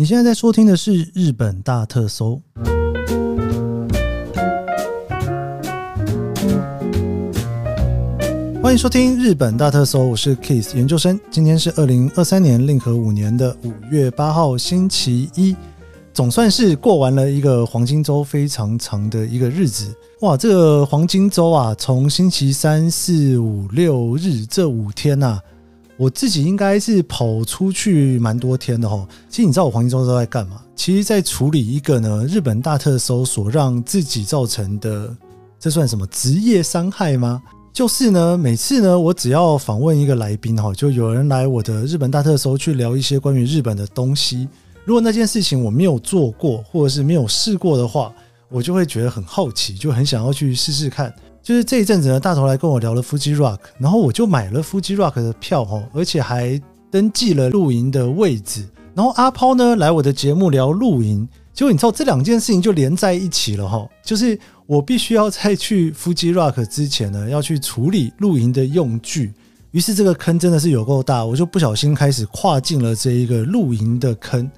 你现在在收听的是《日本大特搜》，欢迎收听《日本大特搜》，我是 Kiss 研究生。今天是二零二三年令和五年的五月八号，星期一，总算是过完了一个黄金周非常长的一个日子。哇，这个黄金周啊，从星期三四五六日这五天呐、啊。我自己应该是跑出去蛮多天的哈。其实你知道我黄金周都在干嘛？其实，在处理一个呢日本大特搜所让自己造成的，这算什么职业伤害吗？就是呢，每次呢，我只要访问一个来宾哈，就有人来我的日本大特搜去聊一些关于日本的东西。如果那件事情我没有做过，或者是没有试过的话，我就会觉得很好奇，就很想要去试试看。就是这一阵子呢，大头来跟我聊了 Fuji Rock，然后我就买了 Fuji Rock 的票哦，而且还登记了露营的位置。然后阿抛呢来我的节目聊露营，结果你知道这两件事情就连在一起了哈。就是我必须要在去 Fuji Rock 之前呢，要去处理露营的用具。于是这个坑真的是有够大，我就不小心开始跨进了这一个露营的坑。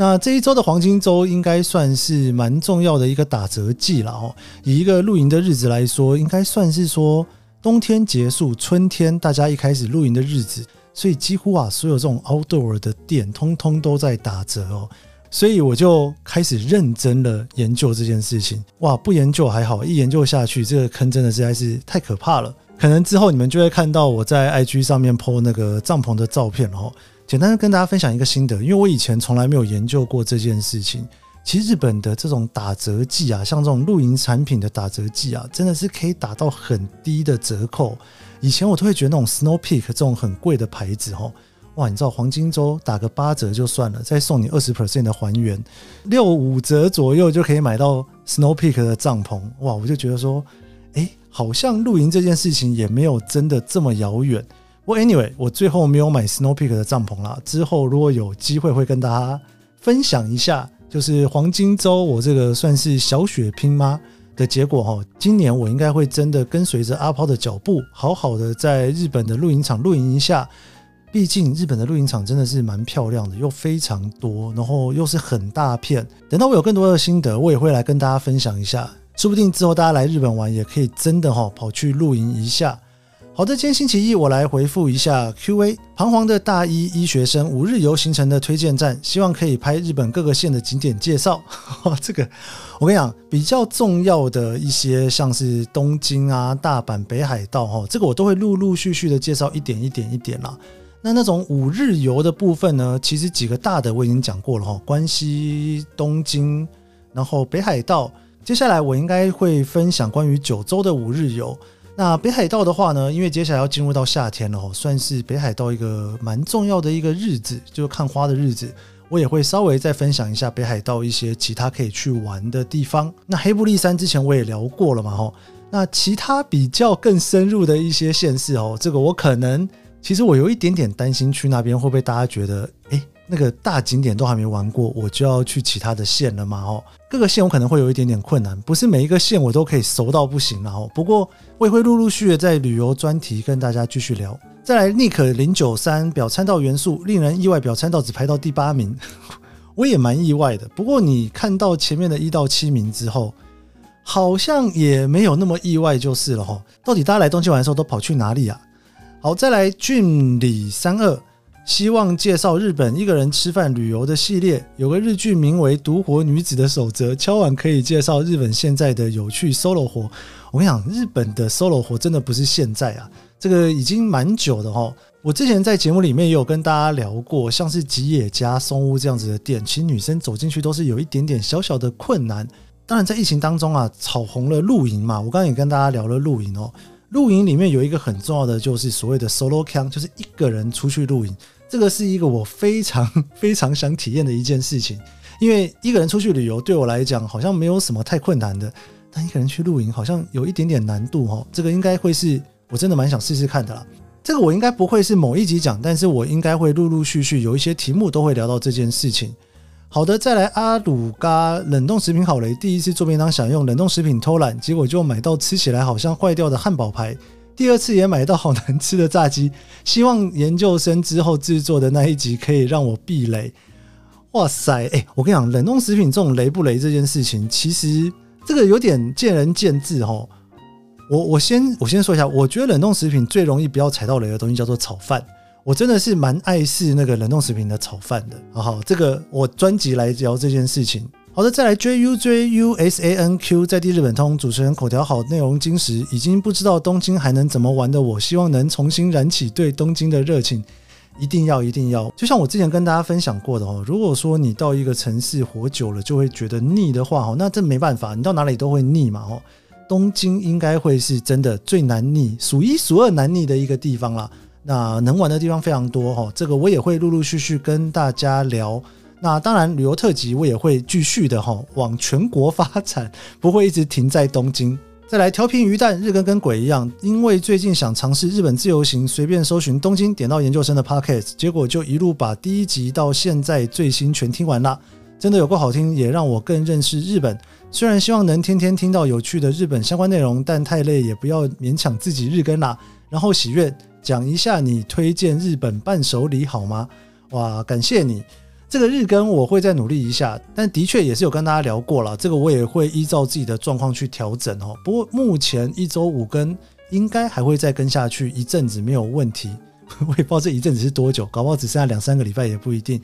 那这一周的黄金周应该算是蛮重要的一个打折季了哦。以一个露营的日子来说，应该算是说冬天结束，春天大家一开始露营的日子，所以几乎啊所有这种 outdoor 的店通通都在打折哦。所以我就开始认真的研究这件事情。哇，不研究还好，一研究下去，这个坑真的实在是太可怕了。可能之后你们就会看到我在 IG 上面 po 那个帐篷的照片哦。简单的跟大家分享一个心得，因为我以前从来没有研究过这件事情。其实日本的这种打折季啊，像这种露营产品的打折季啊，真的是可以打到很低的折扣。以前我都会觉得那种 Snow Peak 这种很贵的牌子，哦，哇，你知道黄金周打个八折就算了，再送你二十 percent 的还原，六五折左右就可以买到 Snow Peak 的帐篷。哇，我就觉得说，哎，好像露营这件事情也没有真的这么遥远。不过 anyway，我最后没有买 Snow Peak 的帐篷啦。之后如果有机会，会跟大家分享一下，就是黄金周我这个算是小血拼吗的结果哈。今年我应该会真的跟随着阿抛的脚步，好好的在日本的露营场露营一下。毕竟日本的露营场真的是蛮漂亮的，又非常多，然后又是很大片。等到我有更多的心得，我也会来跟大家分享一下。说不定之后大家来日本玩，也可以真的哈跑去露营一下。好的，今天星期一，我来回复一下 Q&A。彷徨的大一医学生五日游行程的推荐站，希望可以拍日本各个县的景点介绍。这个我跟你讲，比较重要的一些，像是东京啊、大阪、北海道，哈，这个我都会陆陆续续的介绍一点一点一点啦。那那种五日游的部分呢，其实几个大的我已经讲过了哈，关西、东京，然后北海道。接下来我应该会分享关于九州的五日游。那北海道的话呢，因为接下来要进入到夏天了哦，算是北海道一个蛮重要的一个日子，就是看花的日子。我也会稍微再分享一下北海道一些其他可以去玩的地方。那黑布利山之前我也聊过了嘛吼，那其他比较更深入的一些县市哦，这个我可能其实我有一点点担心去那边会不会大家觉得诶那个大景点都还没玩过，我就要去其他的县了嘛？哦，各个县我可能会有一点点困难，不是每一个县我都可以熟到不行了哦。不过我也会陆陆续续在旅游专题跟大家继续聊。再来，Nick 零九三表参道元素令人意外，表参道只排到第八名，我也蛮意外的。不过你看到前面的一到七名之后，好像也没有那么意外就是了哈。到底大家来东京玩的时候都跑去哪里啊？好，再来俊里三二。希望介绍日本一个人吃饭旅游的系列，有个日剧名为《独活女子的守则》，敲碗可以介绍日本现在的有趣 solo 活。我跟你讲，日本的 solo 活真的不是现在啊，这个已经蛮久的哈。我之前在节目里面也有跟大家聊过，像是吉野家、松屋这样子的店，其实女生走进去都是有一点点小小的困难。当然，在疫情当中啊，炒红了露营嘛，我刚刚也跟大家聊了露营哦。露营里面有一个很重要的，就是所谓的 solo camp，就是一个人出去露营。这个是一个我非常 非常想体验的一件事情，因为一个人出去旅游对我来讲好像没有什么太困难的，但一个人去露营好像有一点点难度哦。这个应该会是我真的蛮想试试看的啦。这个我应该不会是某一集讲，但是我应该会陆陆续续有一些题目都会聊到这件事情。好的，再来阿鲁嘎冷冻食品好雷，第一次做便当想用冷冻食品偷懒，结果就买到吃起来好像坏掉的汉堡排。第二次也买到好难吃的炸鸡，希望研究生之后制作的那一集可以让我避雷。哇塞，哎、我跟你讲，冷冻食品这种雷不雷这件事情，其实这个有点见仁见智哈。我我先我先说一下，我觉得冷冻食品最容易不要踩到雷的东西叫做炒饭。我真的是蛮爱试那个冷冻食品的炒饭的。好好，这个我专辑来聊这件事情。好的，再来 J U J U S A N Q 在地日本通主持人口条好，内容精实，已经不知道东京还能怎么玩的我，希望能重新燃起对东京的热情。一定要一定要，就像我之前跟大家分享过的哦，如果说你到一个城市活久了就会觉得腻的话哦，那这没办法，你到哪里都会腻嘛哦。东京应该会是真的最难腻，数一数二难腻的一个地方啦。那能玩的地方非常多哈，这个我也会陆陆续续跟大家聊。那当然，旅游特辑我也会继续的哈，往全国发展，不会一直停在东京。再来调频鱼蛋，日更跟鬼一样，因为最近想尝试日本自由行，随便搜寻东京，点到研究生的 podcast，结果就一路把第一集到现在最新全听完了，真的有够好听，也让我更认识日本。虽然希望能天天听到有趣的日本相关内容，但太累，也不要勉强自己日更啦。然后喜悦讲一下你推荐日本伴手礼好吗？哇，感谢你，这个日更我会再努力一下，但的确也是有跟大家聊过了，这个我也会依照自己的状况去调整哦。不过目前一周五更应该还会再跟下去一阵子没有问题，我也不知道这一阵子是多久，搞不好只剩下两三个礼拜也不一定。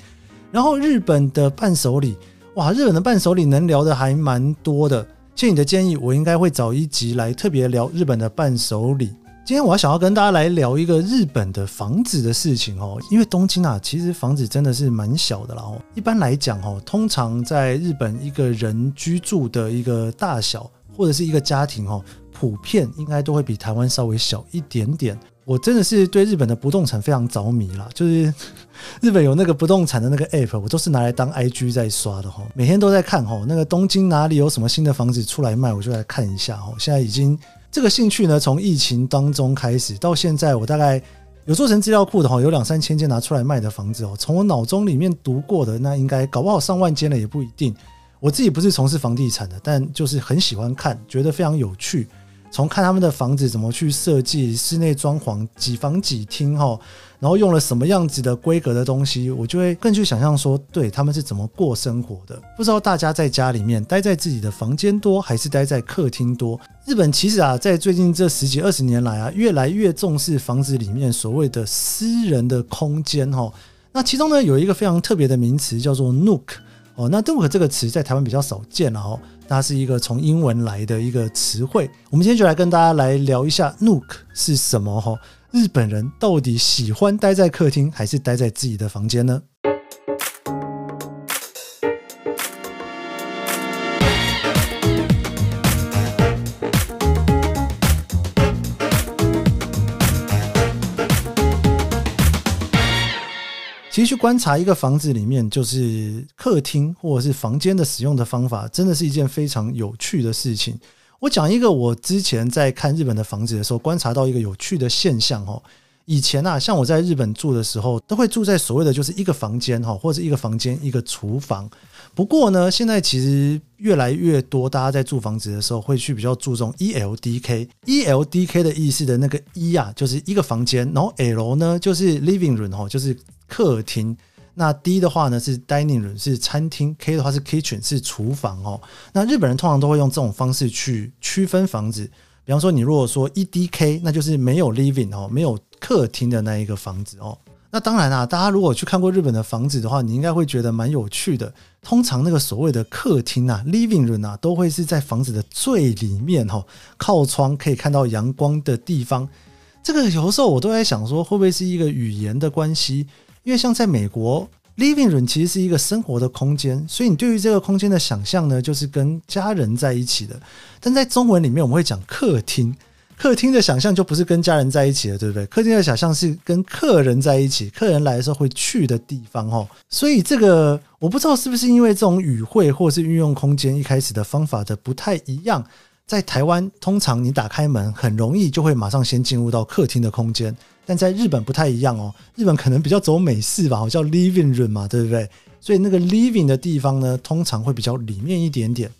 然后日本的伴手礼。哇，日本的伴手礼能聊的还蛮多的。谢谢你的建议，我应该会找一集来特别聊日本的伴手礼。今天我想要跟大家来聊一个日本的房子的事情哦，因为东京啊，其实房子真的是蛮小的啦。哦，一般来讲哦，通常在日本一个人居住的一个大小或者是一个家庭哦，普遍应该都会比台湾稍微小一点点。我真的是对日本的不动产非常着迷啦，就是 日本有那个不动产的那个 app，我都是拿来当 IG 在刷的哈，每天都在看哈，那个东京哪里有什么新的房子出来卖，我就来看一下哈。现在已经这个兴趣呢，从疫情当中开始到现在，我大概有做成资料库的话，有两三千间拿出来卖的房子哦，从我脑中里面读过的，那应该搞不好上万间了也不一定。我自己不是从事房地产的，但就是很喜欢看，觉得非常有趣。从看他们的房子怎么去设计室内装潢，几房几厅哈，然后用了什么样子的规格的东西，我就会更去想象说，对他们是怎么过生活的。不知道大家在家里面待在自己的房间多，还是待在客厅多？日本其实啊，在最近这十几二十年来啊，越来越重视房子里面所谓的私人的空间哈。那其中呢，有一个非常特别的名词叫做 Nook 哦。那 Nook 这个词在台湾比较少见了哦。它是一个从英文来的一个词汇，我们今天就来跟大家来聊一下 Nook 是什么哈？日本人到底喜欢待在客厅还是待在自己的房间呢？去观察一个房子里面，就是客厅或者是房间的使用的方法，真的是一件非常有趣的事情。我讲一个我之前在看日本的房子的时候，观察到一个有趣的现象哦。以前啊，像我在日本住的时候，都会住在所谓的就是一个房间哈，或者一个房间一个厨房。不过呢，现在其实越来越多，大家在住房子的时候会去比较注重 ELDK。ELDK 的意思的那个 E 啊，就是一个房间，然后 L 呢就是 living room 哈，就是。客厅，那 D 的话呢是 dining room 是餐厅，K 的话是 kitchen 是厨房哦。那日本人通常都会用这种方式去区分房子。比方说，你如果说 EDK，那就是没有 living 哦，没有客厅的那一个房子哦。那当然啊，大家如果去看过日本的房子的话，你应该会觉得蛮有趣的。通常那个所谓的客厅啊，living room 啊，都会是在房子的最里面哦，靠窗可以看到阳光的地方。这个有时候我都在想说，会不会是一个语言的关系？因为像在美国，living room 其实是一个生活的空间，所以你对于这个空间的想象呢，就是跟家人在一起的。但在中文里面，我们会讲客厅，客厅的想象就不是跟家人在一起了，对不对？客厅的想象是跟客人在一起，客人来的时候会去的地方哦。所以这个我不知道是不是因为这种语汇或是运用空间一开始的方法的不太一样。在台湾，通常你打开门很容易就会马上先进入到客厅的空间，但在日本不太一样哦。日本可能比较走美式吧，叫 living room 嘛，对不对？所以那个 living 的地方呢，通常会比较里面一点点。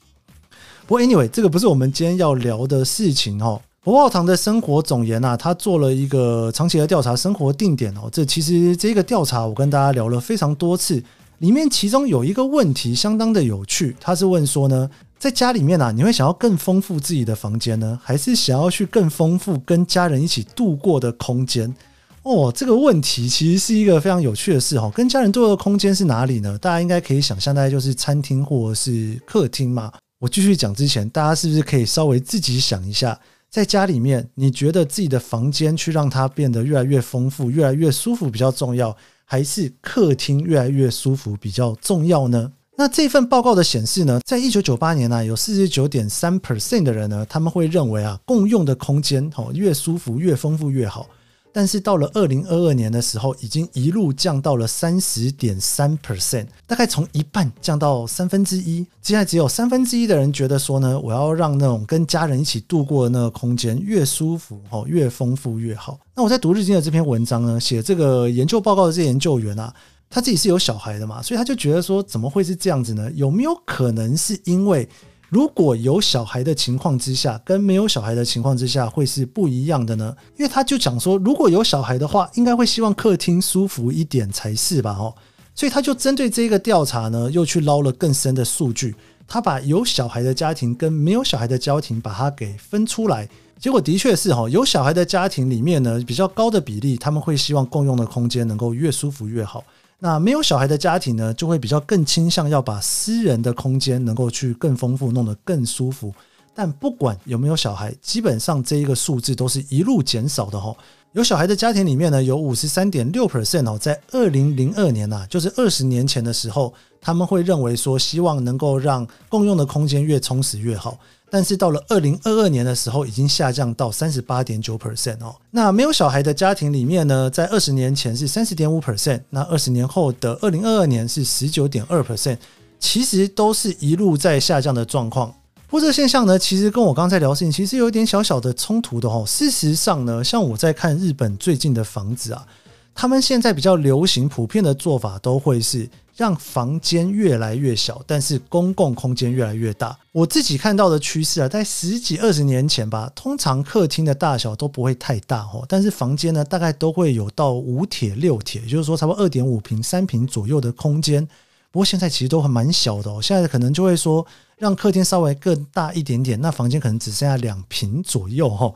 不过 anyway，这个不是我们今天要聊的事情哦。博报堂的生活总研啊，他做了一个长期的调查，生活定点哦。这其实这个调查我跟大家聊了非常多次。里面其中有一个问题相当的有趣，他是问说呢，在家里面啊，你会想要更丰富自己的房间呢，还是想要去更丰富跟家人一起度过的空间？哦，这个问题其实是一个非常有趣的事哈。跟家人度过的空间是哪里呢？大家应该可以想象，大概就是餐厅或者是客厅嘛。我继续讲之前，大家是不是可以稍微自己想一下，在家里面，你觉得自己的房间去让它变得越来越丰富、越来越舒服比较重要，还是客厅越来越舒服比较重要呢？那这份报告的显示呢，在一九九八年呢，有四十九点三 percent 的人呢，他们会认为啊，共用的空间哦，越舒服、越丰富越好。但是到了二零二二年的时候，已经一路降到了三十点三 percent，大概从一半降到三分之一。现在只有三分之一的人觉得说呢，我要让那种跟家人一起度过的那个空间越舒服哦，越丰富越好。那我在读日经的这篇文章呢，写这个研究报告的这些研究员啊，他自己是有小孩的嘛，所以他就觉得说，怎么会是这样子呢？有没有可能是因为？如果有小孩的情况之下，跟没有小孩的情况之下会是不一样的呢？因为他就讲说，如果有小孩的话，应该会希望客厅舒服一点才是吧？哦，所以他就针对这个调查呢，又去捞了更深的数据。他把有小孩的家庭跟没有小孩的家庭把它给分出来，结果的确是哈，有小孩的家庭里面呢，比较高的比例，他们会希望共用的空间能够越舒服越好。那没有小孩的家庭呢，就会比较更倾向要把私人的空间能够去更丰富，弄得更舒服。但不管有没有小孩，基本上这一个数字都是一路减少的哈。有小孩的家庭里面呢，有五十三点六 percent 哦，在二零零二年呐，就是二十年前的时候，他们会认为说，希望能够让共用的空间越充实越好。但是到了二零二二年的时候，已经下降到三十八点九 percent 哦。那没有小孩的家庭里面呢，在二十年前是三十点五 percent，那二十年后的二零二二年是十九点二 percent，其实都是一路在下降的状况。不过这个现象呢，其实跟我刚才聊事情其实有一点小小的冲突的哦。事实上呢，像我在看日本最近的房子啊，他们现在比较流行、普遍的做法都会是。让房间越来越小，但是公共空间越来越大。我自己看到的趋势啊，在十几二十年前吧，通常客厅的大小都不会太大哦，但是房间呢，大概都会有到五铁六铁，也就是说差不多二点五平、三平左右的空间。不过现在其实都还蛮小的哦，现在可能就会说让客厅稍微更大一点点，那房间可能只剩下两平左右哈。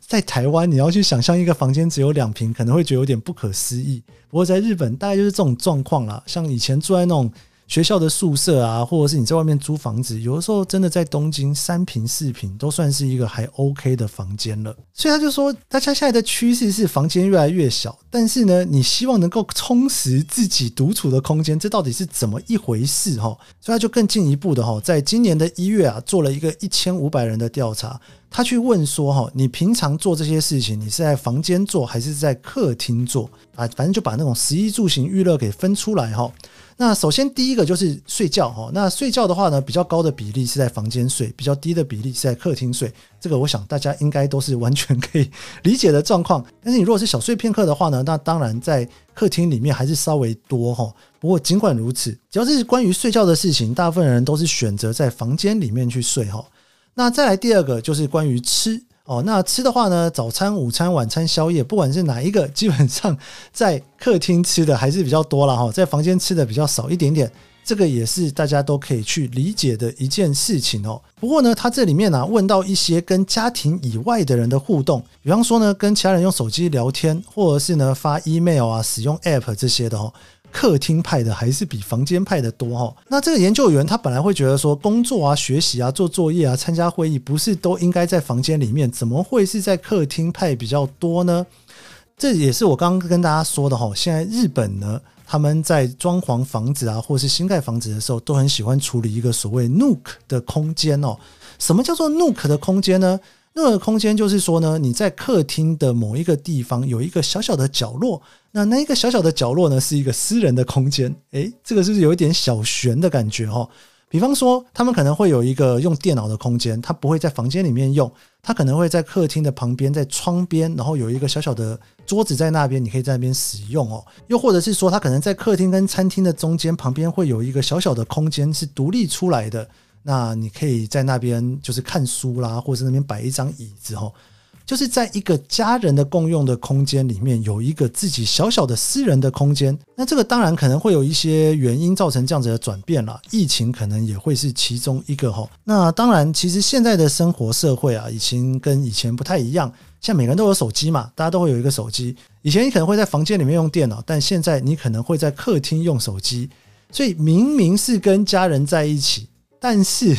在台湾，你要去想象一个房间只有两平，可能会觉得有点不可思议。不过在日本，大概就是这种状况啦。像以前住在那种学校的宿舍啊，或者是你在外面租房子，有的时候真的在东京三平四平都算是一个还 OK 的房间了。所以他就说，大家现在的趋势是房间越来越小，但是呢，你希望能够充实自己独处的空间，这到底是怎么一回事？哈，所以他就更进一步的哈，在今年的一月啊，做了一个一千五百人的调查。他去问说：“哈，你平常做这些事情，你是在房间做还是在客厅做？啊，反正就把那种食衣住行娱乐给分出来哈。那首先第一个就是睡觉哈。那睡觉的话呢，比较高的比例是在房间睡，比较低的比例是在客厅睡。这个我想大家应该都是完全可以理解的状况。但是你如果是小睡片刻的话呢，那当然在客厅里面还是稍微多哈。不过尽管如此，只要是关于睡觉的事情，大部分人都是选择在房间里面去睡哈。”那再来第二个就是关于吃哦，那吃的话呢，早餐、午餐、晚餐、宵夜，不管是哪一个，基本上在客厅吃的还是比较多了哈，在房间吃的比较少一点点，这个也是大家都可以去理解的一件事情哦。不过呢，他这里面呢问到一些跟家庭以外的人的互动，比方说呢，跟其他人用手机聊天，或者是呢发 email 啊、使用 app 这些的哦。客厅派的还是比房间派的多哈？那这个研究员他本来会觉得说，工作啊、学习啊、做作业啊、参加会议，不是都应该在房间里面？怎么会是在客厅派比较多呢？这也是我刚刚跟大家说的哈。现在日本呢，他们在装潢房子啊，或是新盖房子的时候，都很喜欢处理一个所谓 Nook 的空间哦。什么叫做 Nook 的空间呢？那个空间就是说呢，你在客厅的某一个地方有一个小小的角落，那那一个小小的角落呢，是一个私人的空间。诶，这个是不是有一点小悬的感觉哦？比方说，他们可能会有一个用电脑的空间，他不会在房间里面用，他可能会在客厅的旁边，在窗边，然后有一个小小的桌子在那边，你可以在那边使用哦。又或者是说，他可能在客厅跟餐厅的中间旁边会有一个小小的空间是独立出来的。那你可以在那边就是看书啦，或者是那边摆一张椅子哈。就是在一个家人的共用的空间里面，有一个自己小小的私人的空间。那这个当然可能会有一些原因造成这样子的转变了，疫情可能也会是其中一个哈。那当然，其实现在的生活社会啊，已经跟以前不太一样。像每个人都有手机嘛，大家都会有一个手机。以前你可能会在房间里面用电脑，但现在你可能会在客厅用手机。所以明明是跟家人在一起，但是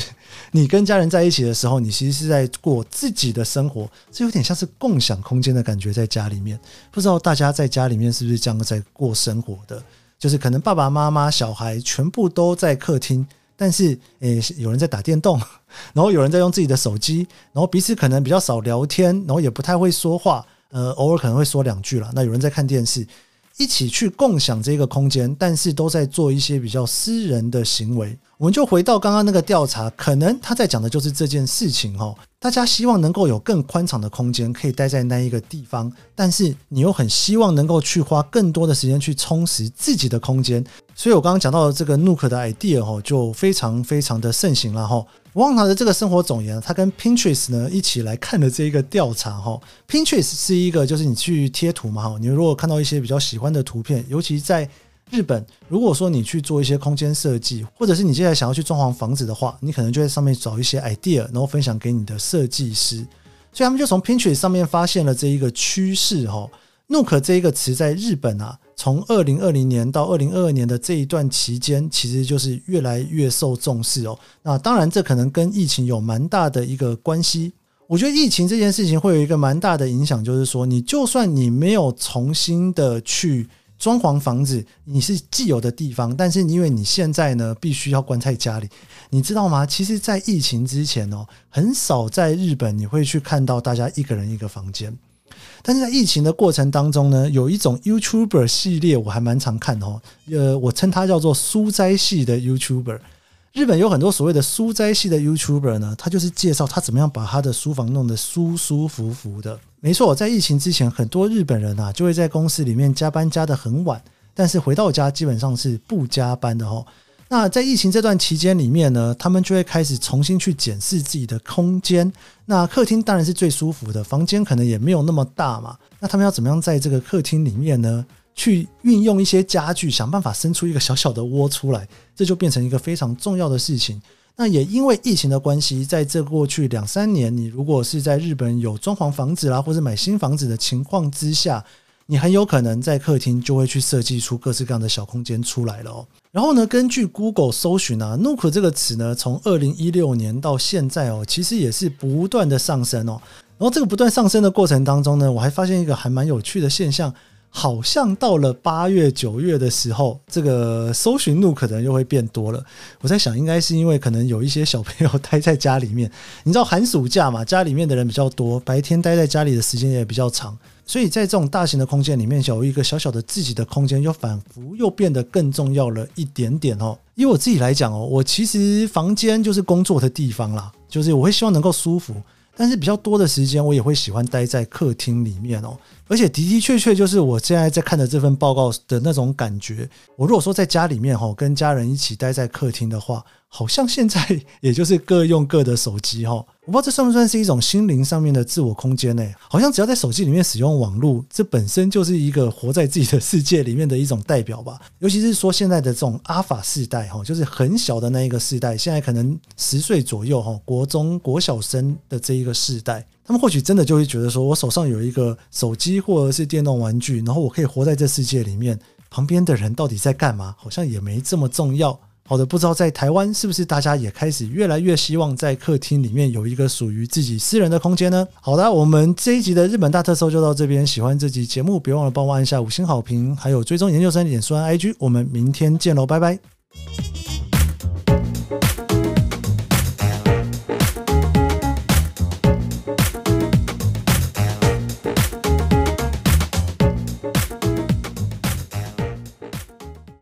你跟家人在一起的时候，你其实是在过自己的生活，这有点像是共享空间的感觉，在家里面。不知道大家在家里面是不是这样在过生活的？就是可能爸爸妈妈、小孩全部都在客厅。但是，诶，有人在打电动，然后有人在用自己的手机，然后彼此可能比较少聊天，然后也不太会说话，呃，偶尔可能会说两句啦。那有人在看电视，一起去共享这个空间，但是都在做一些比较私人的行为。我们就回到刚刚那个调查，可能他在讲的就是这件事情哈。大家希望能够有更宽敞的空间，可以待在那一个地方，但是你又很希望能够去花更多的时间去充实自己的空间。所以我刚刚讲到的这个 Nook 的 idea 哈，就非常非常的盛行了哈。旺达的这个生活总研，他跟 Pinterest 呢一起来看的这一个调查哈。Pinterest 是一个就是你去贴图嘛哈，你如果看到一些比较喜欢的图片，尤其在日本，如果说你去做一些空间设计，或者是你现在想要去装潢房子的话，你可能就在上面找一些 idea，然后分享给你的设计师。所以他们就从 Pinterest 上面发现了这一个趋势哈。Nook 这一个词在日本啊，从二零二零年到二零二二年的这一段期间，其实就是越来越受重视哦。那当然，这可能跟疫情有蛮大的一个关系。我觉得疫情这件事情会有一个蛮大的影响，就是说，你就算你没有重新的去。装潢房子，你是既有的地方，但是因为你现在呢，必须要关在家里，你知道吗？其实，在疫情之前哦，很少在日本你会去看到大家一个人一个房间，但是在疫情的过程当中呢，有一种 YouTuber 系列我还蛮常看的哦，呃，我称它叫做书斋系的 YouTuber。日本有很多所谓的书斋系的 YouTuber 呢，他就是介绍他怎么样把他的书房弄得舒舒服服的。没错，在疫情之前，很多日本人啊就会在公司里面加班加得很晚，但是回到家基本上是不加班的哦。那在疫情这段期间里面呢，他们就会开始重新去检视自己的空间。那客厅当然是最舒服的，房间可能也没有那么大嘛。那他们要怎么样在这个客厅里面呢？去运用一些家具，想办法生出一个小小的窝出来，这就变成一个非常重要的事情。那也因为疫情的关系，在这过去两三年，你如果是在日本有装潢房子啦，或者买新房子的情况之下，你很有可能在客厅就会去设计出各式各样的小空间出来了哦。然后呢，根据 Google 搜寻啊，Nook 这个词呢，从二零一六年到现在哦，其实也是不断的上升哦。然后这个不断上升的过程当中呢，我还发现一个还蛮有趣的现象。好像到了八月九月的时候，这个搜寻路可能又会变多了。我在想，应该是因为可能有一些小朋友待在家里面，你知道寒暑假嘛，家里面的人比较多，白天待在家里的时间也比较长，所以在这种大型的空间里面，有一个小小的自己的空间，又仿佛又变得更重要了一点点哦。以我自己来讲哦，我其实房间就是工作的地方啦，就是我会希望能够舒服。但是比较多的时间，我也会喜欢待在客厅里面哦。而且的的确确就是我现在在看的这份报告的那种感觉。我如果说在家里面哈，跟家人一起待在客厅的话，好像现在也就是各用各的手机哈。我不知道这算不算是一种心灵上面的自我空间呢？好像只要在手机里面使用网络，这本身就是一个活在自己的世界里面的一种代表吧。尤其是说现在的这种阿法世代哈，就是很小的那一个世代，现在可能十岁左右哈，国中国小生的这一个世代，他们或许真的就会觉得说，我手上有一个手机或者是电动玩具，然后我可以活在这世界里面，旁边的人到底在干嘛，好像也没这么重要。好的，不知道在台湾是不是大家也开始越来越希望在客厅里面有一个属于自己私人的空间呢？好的，我们这一集的日本大特搜就到这边。喜欢这集节目，别忘了帮我按下五星好评，还有追踪研究生脸书和 IG。我们明天见喽，拜拜。